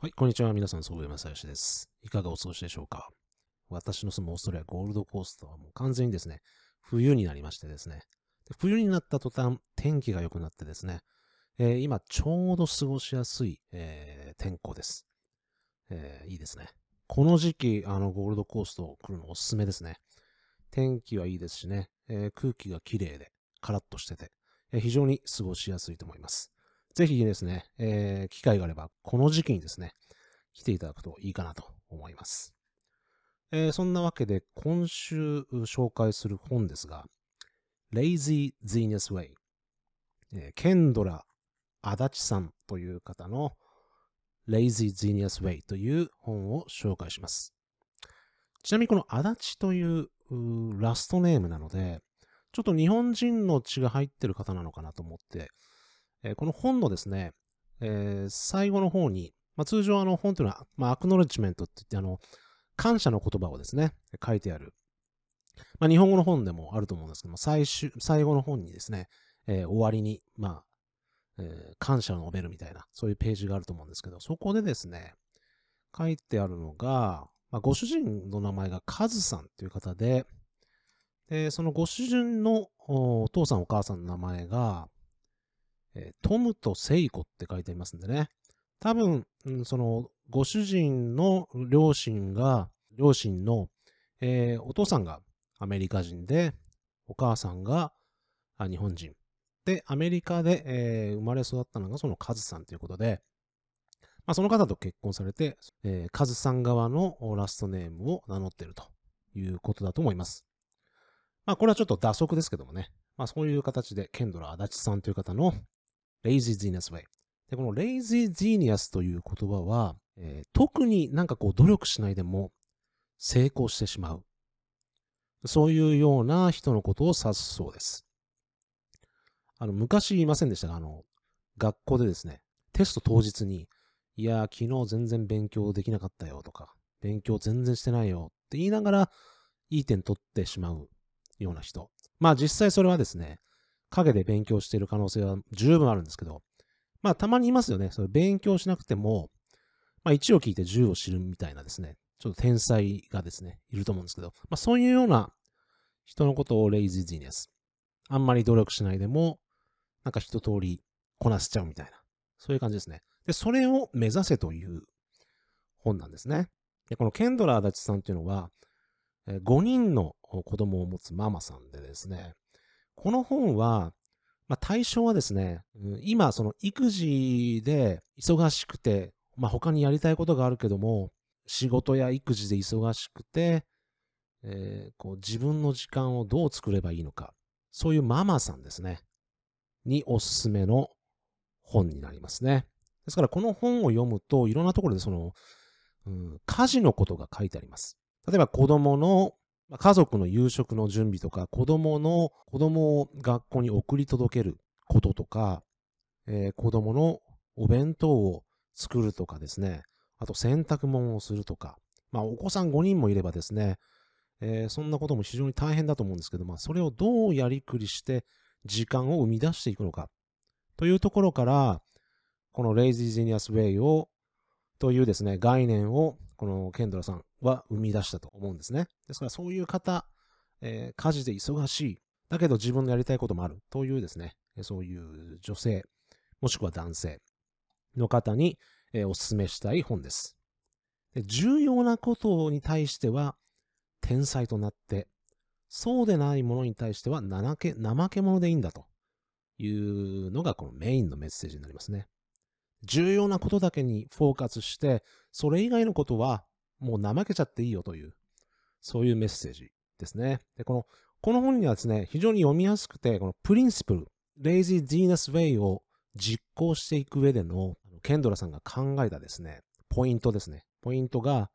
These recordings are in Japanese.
はい、こんにちは。皆さん、そう山さよしです。いかがお過ごしでしょうか？私の住むオーストラリアゴールドコーストはもう完全にですね、冬になりましてですね。で冬になった途端、天気が良くなってですね、えー今ちょうど過ごしやすい、えー天候です、えーいいですね。この時期、あの、ゴールドコースト来るのおすすめですね。天気はいいですしね、えー空気が綺麗で、カラッとしてて、えー非常に過ごしやすいと思います。ぜひですね、えー機会があれば、この時期にですね、来ていただくといいかなと思います。えーそんなわけで、今週紹介する本ですが、Lazy Genius Way、えーケンドラ・足立さんという方の Lazy Genius Way という本を紹介します。ちなみにこの足立というラストネームなので、ちょっと日本人の血が入ってる方なのかなと思って、えーこの本のですね、えー最後の方に、まあ、通常あの本というのは、まあ、アクノレッジメントって言って、あの、感謝の言葉をですね、書いてある。まあ、日本語の本でもあると思うんですけども、最終、最後の本にですね、えー終わりに、まあ、えー感謝を述べるみたいな、そういうページがあると思うんですけど、そこでですね、書いてあるのが、まあ、ご主人の名前がカズさんという方で、で、そのご主人のおお父さんお母さんの名前が、えートムとセイコって書いてありますんでね。多分、うんその、ご主人の両親が、両親の、えーお父さんがアメリカ人で、お母さんが日本人。で、アメリカで、えー生まれ育ったのがそのカズさんということで、まあ、その方と結婚されて、えーカズさん側のラストネームを名乗っているということだと思います。まあ、これはちょっと打足ですけどもね。まあ、そういう形で、ケンドラ足立さんという方の Lazy Genius Way。で、この Lazy Genius という言葉は、えー特になんかこう努力しないでも成功してしまう。そういうような人のことを指すそうです。あの、昔言いませんでしたが、あの、学校でですね、テスト当日に、いや、昨日全然勉強できなかったよとか、勉強全然してないよって言いながら、いい点取ってしまうような人。まあ実際それはですね、陰で勉強している可能性は十分あるんですけど、まあたまにいますよね。それ勉強しなくても、まあ1を聞いて10を知るみたいなですね、ちょっと天才がですね、いると思うんですけど、まあそういうような人のことをレイジージーニアス。あんまり努力しないでも、なんか一通りこなせちゃうみたいな。そういう感じですね。で、それを目指せという本なんですね。で、このケンドラ足立さんっていうのは、5人の子供を持つママさんでですね、この本は、まあ、対象はですね、今、その育児で忙しくて、まあ、他にやりたいことがあるけども、仕事や育児で忙しくて、えーこう自分の時間をどう作ればいいのか、そういうママさんですね、におすすめの本になりますね。ですから、この本を読むと、いろんなところでその、うん、家事のことが書いてあります。例えば、子供のま家族の夕食の準備とか、子供の、子供を学校に送り届けることとか、えー子供のお弁当を作るとかですね、あと洗濯物をするとか、まあお子さん5人もいればですね、えーそんなことも非常に大変だと思うんですけど、まあそれをどうやりくりして時間を生み出していくのか、というところから、この Lazy Genius Way を、というですね、概念を、このケンドラさんは生み出したと思うんですね。ですからそういう方、えー家事で忙しい、だけど自分のやりたいこともあるというですね、そういう女性、もしくは男性の方に、えーお勧めしたい本ですで。重要なことに対しては天才となって、そうでないものに対しては怠け怠け者でいいんだというのがこのメインのメッセージになりますね。重要なことだけにフォーカスして、それ以外のことはもう怠けちゃっていいよという、そういうメッセージですね。で、この、この本にはですね、非常に読みやすくて、このプリンシプル、レイジー・ジーナス・ウェイを実行していく上で、のケンドラさんが考えたですね、ポイントですね。ポイントが、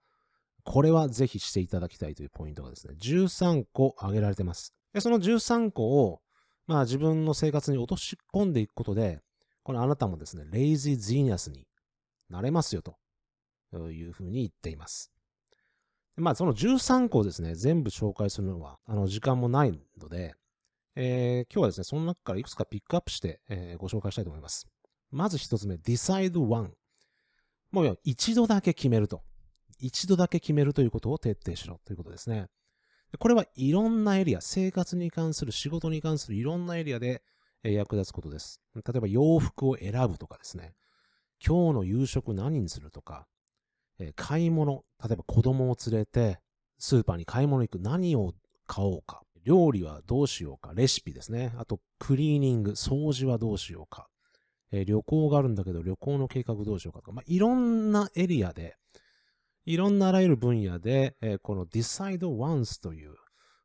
これはぜひしていただきたいというポイントがですね、13個挙げられてます。で、その13個を、まあ自分の生活に落とし込んでいくことで、このあなたもですね、 Lazy Genius になれますよというふうに言っています。まあその13個ですね、全部紹介するのは、あの時間もないので、えー今日はですね、その中からいくつかピックアップして、えーご紹介したいと思います。まず一つ目、decide one。もう一度だけ決めると。一度だけ決めるということを徹底しろということですね。これはいろんなエリア、生活に関する、仕事に関するいろんなエリアで役立つことです。例えば洋服を選ぶとかですね。今日の夕食何にするとか、買い物、例えば子供を連れてスーパーに買い物行く何を買おうか。料理はどうしようか。レシピですね。あと、クリーニング、掃除はどうしようか。え旅行があるんだけど、旅行の計画どうしようかとか。まあ、いろんなエリアで、いろんなあらゆる分野で、え、この decide once という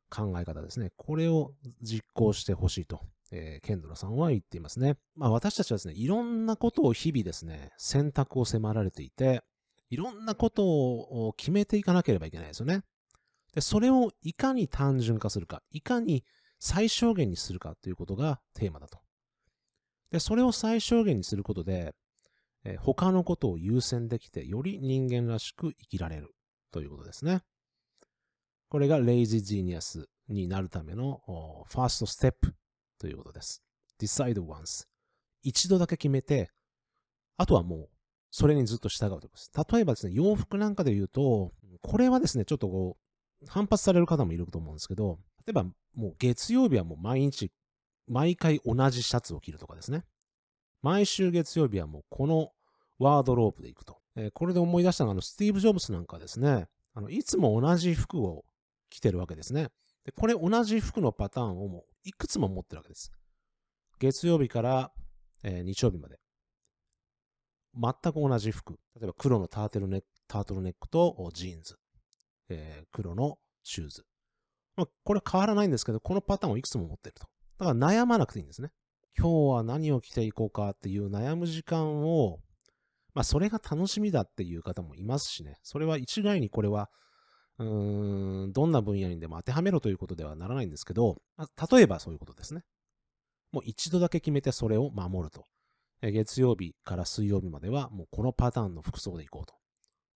考え方ですね。これを実行してほしいと、えー、ケンドラさんは言っていますね。まあ私たちはですね、いろんなことを日々ですね、選択を迫られていて、いろんなことを決めていかなければいけないですよね。で、それをいかに単純化するか、いかに最小限にするかということがテーマだと。で、それを最小限にすることで、えー、他のことを優先できて、より人間らしく生きられるということですね。これがレイジージーニアスになるためのファーストステップということです。decide once. 一度だけ決めて、あとはもう、それにずっと従うということです。例えばですね、洋服なんかで言うと、これはですね、ちょっとこう、反発される方もいると思うんですけど、例えばもう月曜日はもう毎日、毎回同じシャツを着るとかですね。毎週月曜日はもうこのワードロープで行くと。えー、これで思い出したのは、あの、スティーブ・ジョブスなんかですね、あの、いつも同じ服を着てるわけですね。で、これ同じ服のパターンをもういくつも持ってるわけです。月曜日から、えー、日曜日まで。全く同じ服。例えば黒のターテルネックタートルネックとジーンズ。えー、黒のシューズ。まあ、これ変わらないんですけど、このパターンをいくつも持ってると。だから悩まなくていいんですね。今日は何を着ていこうかっていう悩む時間を、まあ、それが楽しみだっていう方もいますしね。それは一概にこれは、うーん、どんな分野にでも当てはめろということではならないんですけど、例えばそういうことですね。もう一度だけ決めてそれを守ると。月曜日から水曜日まではもうこのパターンの服装でいこうと。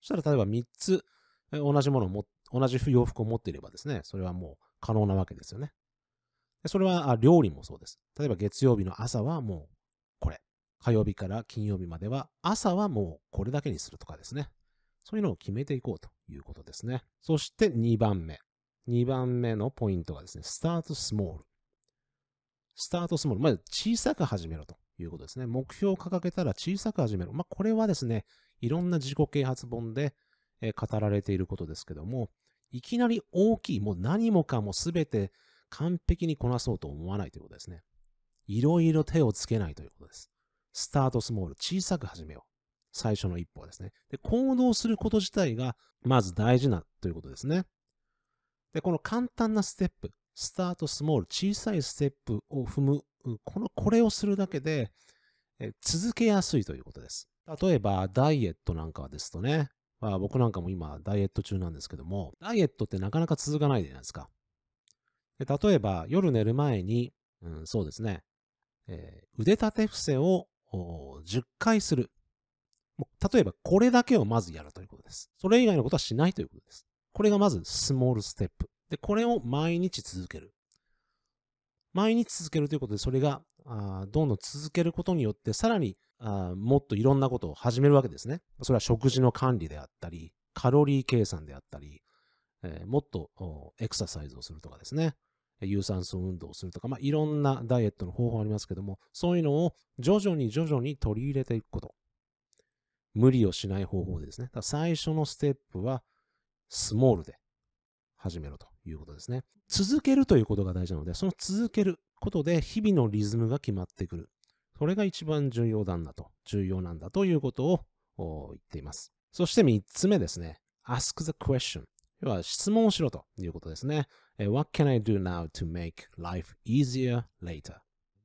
そしたら例えば3つ同じものをも、同じ洋服を持っていればですね、それはもう可能なわけですよね。それは料理もそうです。例えば月曜日の朝はもうこれ。火曜日から金曜日までは朝はもうこれだけにするとかですね。そういうのを決めていこうということですね。そして2番目。2番目のポイントがですね、スタートスモール。スタートスモール。まず小さく始めろということですね。目標を掲げたら小さく始めろ。まあ、これはですね、いろんな自己啓発本で語られていることですけども、いきなり大きい、もう何もかもすべて完璧にこなそうと思わないということですね。いろいろ手をつけないということです。スタートスモール、小さく始めよう。最初の一歩ですね。で、行動すること自体が、まず大事なということですね。で、この簡単なステップ、スタートスモール、小さいステップを踏む、この、これをするだけで、え続けやすいということです。例えば、ダイエットなんかですとね、まあ、僕なんかも今、ダイエット中なんですけども、ダイエットってなかなか続かないじゃないですか。で例えば、夜寝る前に、うん、そうですね、えー、腕立て伏せを10回する。例えば、これだけをまずやるということです。それ以外のことはしないということです。これがまずスモールステップ。で、これを毎日続ける。毎日続けるということで、それがあどんどん続けることによって、さらにあもっといろんなことを始めるわけですね。それは食事の管理であったり、カロリー計算であったり、えー、もっとエクササイズをするとかですね。有酸素運動をするとか、まあ、いろんなダイエットの方法ありますけども、そういうのを徐々に徐々に取り入れていくこと。無理をしない方法ですね。最初のステップは、スモールで始めろということですね。続けるということが大事なので、その続けることで日々のリズムが決まってくる。それが一番重要なんだと、重要なんだということを言っています。そして三つ目ですね。ask the question。要は質問をしろということですね。What can I do now to make life easier later?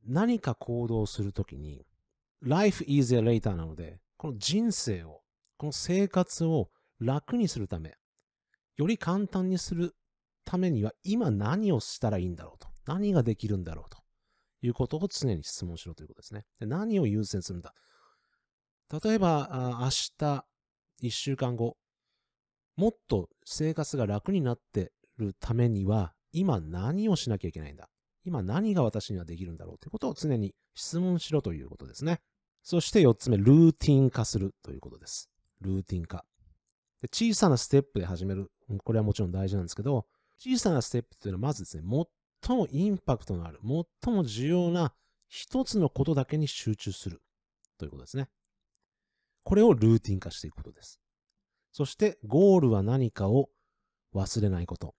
何か行動するときに life easier later なので、この人生を、この生活を楽にするため、より簡単にするためには今何をしたらいいんだろうと。何ができるんだろうということを常に質問しろということですね。で何を優先するんだ？例えば、明日、一週間後、もっと生活が楽になってるためには、今何をしなきゃいけないんだ？今何が私にはできるんだろうということを常に質問しろということですね。そして四つ目、ルーティン化するということです。ルーティン化。で小さなステップで始める。これはもちろん大事なんですけど、小さなステップっていうのはまずですね、最もインパクトのある、最も重要な一つのことだけに集中するということですね。これをルーティン化していくことです。そして、ゴールは何かを忘れないこと。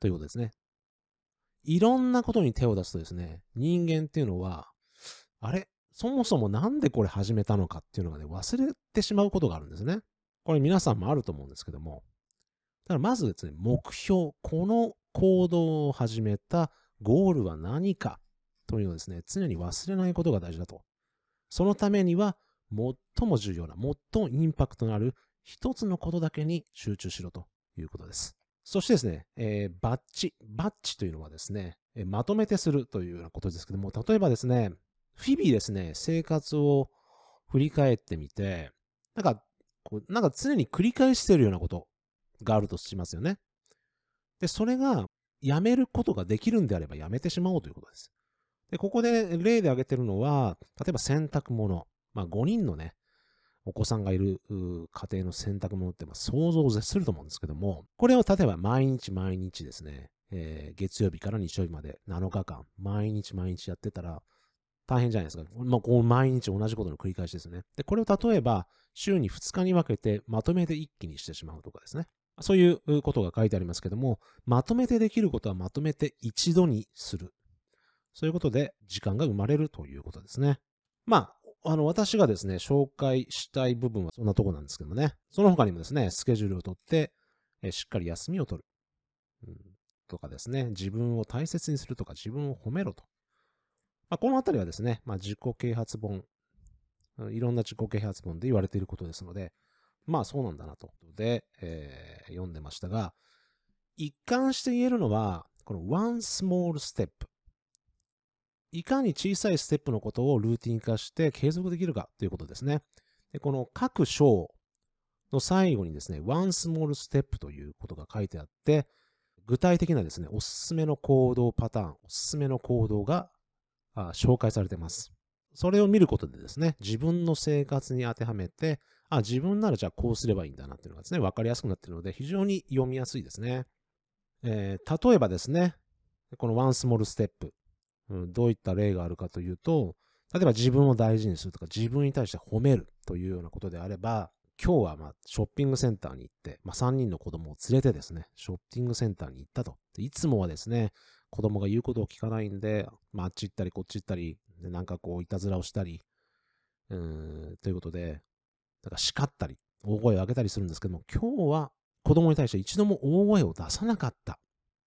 ということですね。いろんなことに手を出すとですね、人間っていうのは、あれ？そもそもなんでこれ始めたのかっていうのがね、忘れてしまうことがあるんですね。これ皆さんもあると思うんですけども。だまずですね、目標、この行動を始めたゴールは何かというのをですね、常に忘れないことが大事だと。そのためには、最も重要な、最もインパクトのある一つのことだけに集中しろということです。そしてですね、えー、バッチ。バッチというのはですね、まとめてするというようなことですけども、例えばですね、日々ですね、生活を振り返ってみて、なんか、こうなんか常に繰り返してるようなことがあるとしますよね。で、それがやめることができるんであればやめてしまおうということです。で、ここで例で挙げてるのは、例えば洗濯物。まあ5人のね、お子さんがいる家庭の洗濯物ってまあ想像を絶すると思うんですけども、これを例えば毎日毎日ですね、えー、月曜日から日曜日まで7日間、毎日毎日やってたら大変じゃないですか。まあ、こう毎日同じことの繰り返しですね。で、これを例えば週に2日に分けてまとめて一気にしてしまうとかですね。そういうことが書いてありますけども、まとめてできることはまとめて一度にする。そういうことで時間が生まれるということですね。まあ、あの、私がですね、紹介したい部分はそんなとこなんですけどもね。その他にもですね、スケジュールをとって、えしっかり休みを取る。うん、とかですね、自分を大切にするとか、自分を褒めろと。まあ、このあたりはですね、まあ、自己啓発本、いろんな自己啓発本で言われていることですので、まあそうなんだなと。で、えー、読んでましたが、一貫して言えるのは、この one small step。いかに小さいステップのことをルーティン化して継続できるかということですね。でこの各章の最後にですね、one small step ということが書いてあって、具体的なですね、おすすめの行動パターン、おすすめの行動が紹介されてます。それを見ることでですね、自分の生活に当てはめて、あ、自分ならじゃあこうすればいいんだなっていうのがですね、わかりやすくなっているので、非常に読みやすいですね。えー、例えばですね、この one small step。うん、どういった例があるかというと、例えば自分を大事にするとか、自分に対して褒めるというようなことであれば、今日はまショッピングセンターに行って、まあ、3人の子供を連れてですね、ショッピングセンターに行ったと。いつもはですね、子供が言うことを聞かないんで、まあ、あっち行ったりこっち行ったり、なんかこう、いたずらをしたり、うーん、ということで、だから叱ったり、大声を上げたりするんですけども、今日は子供に対して一度も大声を出さなかった。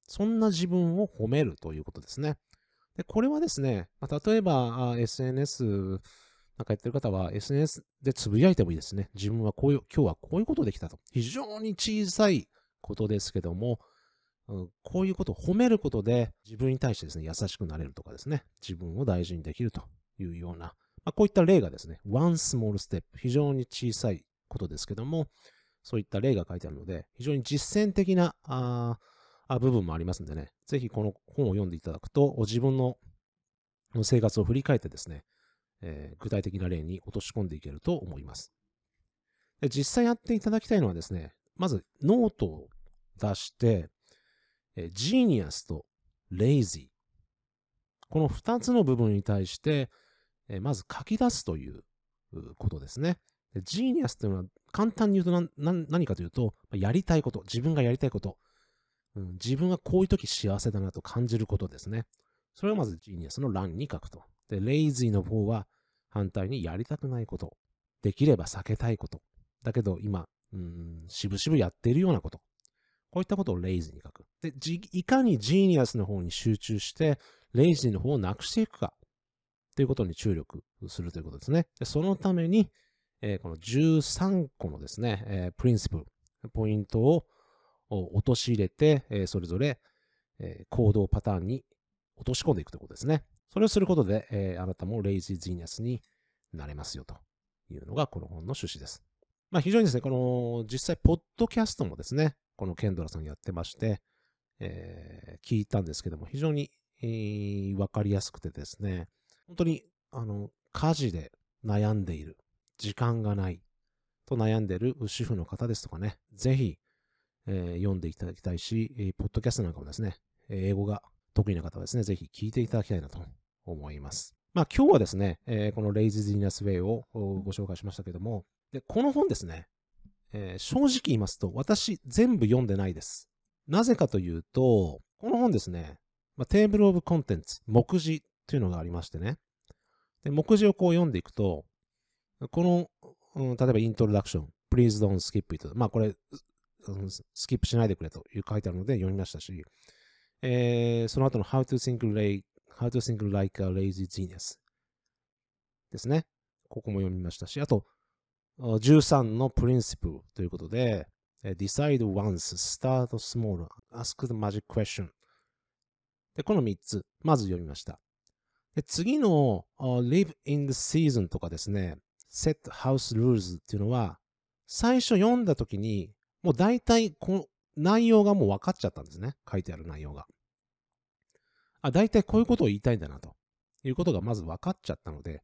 そんな自分を褒めるということですね。で、これはですね、まあ、例えば SNS なんかやってる方は SNS でつぶやいてもいいですね。自分はこういう、今日はこういうことできたと。非常に小さいことですけども、うん、こういうことを褒めることで自分に対してですね、優しくなれるとかですね、自分を大事にできるというような、まあ、こういった例がですね、one small step、非常に小さいことですけども、そういった例が書いてあるので、非常に実践的なあ部分もありますんでね、ぜひこの本を読んでいただくと、自分の生活を振り返ってですね、えー、具体的な例に落とし込んでいけると思います。で実際やっていただきたいのはですね、まずノートを出して、 genius とlazy。この二つの部分に対して、まず書き出すということですね。 genius というのは簡単に言うと何かというと、やりたいこと、自分がやりたいこと、うん、自分がこういう時幸せだなと感じることですね。それをまず genius の欄に書くと。で、 lazy の方は反対にやりたくないこと。できれば避けたいこと。だけど今、うん、しぶしぶやっているようなこと。こういったことを lazy に書く。で、いかに genius の方に集中して、 lazy の方をなくしていくか。ということに注力するということですね。でそのために、えー、この13個のですね、えー、 principle、ポイントをを陥れて、えそれぞれ、え行動パターンに落とし込んでいくということですね。それをすることで、えあなたも Lazy Genius になれますよというのがこの本の趣旨です。まあ非常にですね、この実際、ポッドキャストもですね、このケンドラさんやってまして、えー、聞いたんですけども、非常に、えー、わかりやすくてですね、本当に、あの、家事で悩んでいる、時間がない、と悩んでいる主婦の方ですとかね、ぜひ、えー、読んでいただきたいし、えー、ポッドキャストなんかもですね、英語が得意な方はですね、ぜひ聞いていただきたいなと思います。まあ今日はですね、えー、このレイズ・ディナス・ウェイをご紹介しましたけども、でこの本ですね、えー、正直言いますと、私全部読んでないです。なぜかというと、この本ですね、まあ、テーブルオブコンテンツ、目次というのがありましてね。で目次をこう読んでいくと、この、うん、例えばイントロダクション、Please don't skip it. まあこれ、うん、スキップしないでくれという書いてあるので読みましたし、えー、その後の How to think like, How to think like a lazy genius ですね。ここも読みましたし、あと、13の Principle ということで、Decide once, start small, ask the magic question で、この3つ、まず読みました。で次の、live in the season とかですね、set house rules っていうのは、最初読んだ時に、もう大体この内容がもう分かっちゃったんですね。書いてある内容が。あ、大体こういうことを言いたいんだなということがまず分かっちゃったので、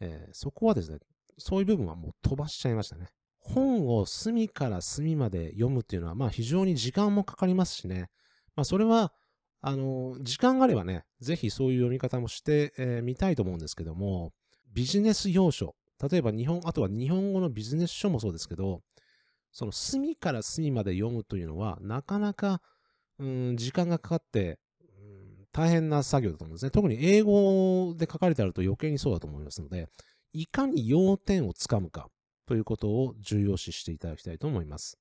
えー、そこはですね、そういう部分はもう飛ばしちゃいましたね。本を隅から隅まで読むっていうのは、まあ非常に時間もかかりますしね。まあそれはあの、時間があればね、ぜひそういう読み方もしてみ、えー、たいと思うんですけども、ビジネス要書、例えば日本、あとは日本語のビジネス書もそうですけど、その隅から隅まで読むというのは、なかなか、うん、時間がかかって、うん、大変な作業だと思うんですね。特に英語で書かれてあると余計にそうだと思いますので、いかに要点をつかむかということを重要視していただきたいと思います。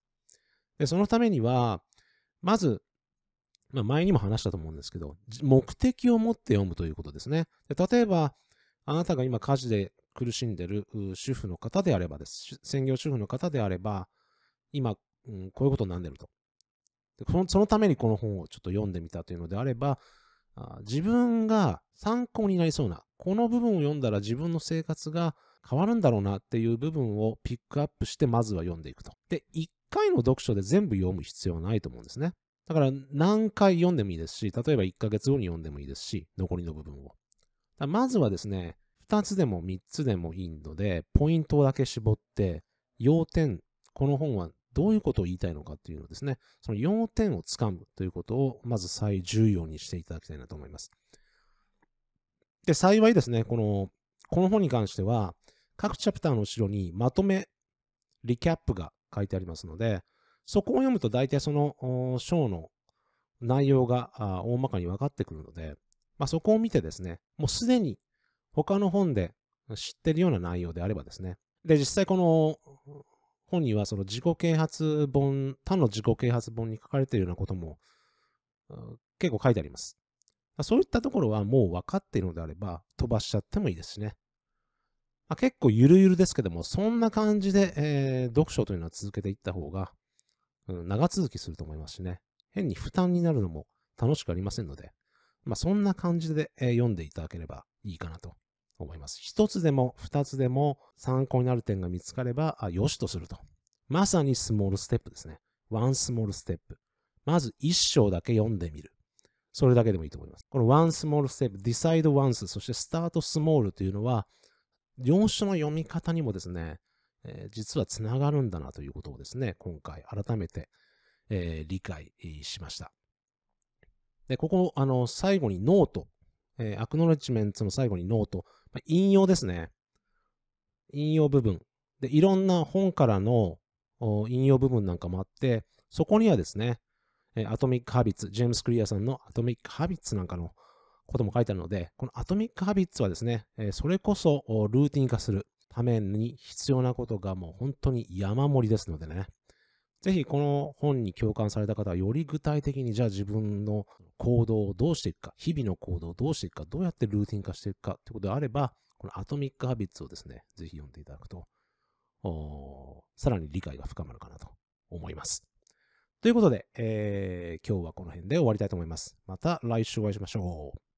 でそのためには、まず、まあ、前にも話したと思うんですけど、目的を持って読むということですね。で例えば、あなたが今家事で苦しんでる主婦の方であればです。専業主婦の方であれば、今、うん、こういうことになってるとでその。ためにこの本をちょっと読んでみたというのであれば、自分が参考になりそうな、この部分を読んだら自分の生活が変わるんだろうなっていう部分をピックアップしてまずは読んでいくと。で、1回の読書で全部読む必要はないと思うんですね。だから何回読んでもいいですし、例えば1ヶ月後に読んでもいいですし、残りの部分を。まずはですね、2つでも3つでもいいので、ポイントだけ絞って、要点、この本はどういうことを言いたいのかっていうのですね、その要点をつかむということを、まず最重要にしていただきたいなと思います。で、幸いですね、この、この本に関しては、各チャプターの後ろにまとめ、リキャップが書いてありますので、そこを読むと大体その章の内容が大まかに分かってくるので、まあ、そこを見てですね、もうすでに他の本で知ってるような内容であればですね、で、実際この本にはその自己啓発本、他の自己啓発本に書かれているようなことも結構書いてあります。そういったところはもう分かっているのであれば飛ばしちゃってもいいですしね。まあ、結構ゆるゆるですけども、そんな感じで、えー、読書というのは続けていった方がうん、長続きすると思いますしね。変に負担になるのも楽しくありませんので、まあそんな感じで、えー、読んでいただければいいかなと思います。一つでも二つでも参考になる点が見つかれば、あ、よしとすると。まさにスモールステップですね。ワンスモールステップ。まず一章だけ読んでみる。それだけでもいいと思います。このワンスモールステップ、decide once、そしてスタートスモールというのは、要所の読み方にもですね、えー、実はつながるんだなということをですね、今回改めて、えー、理解しました。で、ここ、あの、最後にノート、えー、 acknowledgement の最後にノート、引用ですね。引用部分。で、いろんな本からの引用部分なんかもあって、そこにはですね、 Atomic Habits、James Clear さんの Atomic Habits なんかのことも書いてあるので、この Atomic Habits はですね、それこそルーティン化する。ために必要なことがもう本当に山盛りですのでね。ぜひこの本に共感された方はより具体的にじゃあ自分の行動をどうしていくか、日々の行動をどうしていくか、どうやってルーティン化していくかということであれば、このアトミックハビッツをですね、ぜひ読んでいただくと、さらに理解が深まるかなと思います。ということで、えー、今日はこの辺で終わりたいと思います。また来週お会いしましょう。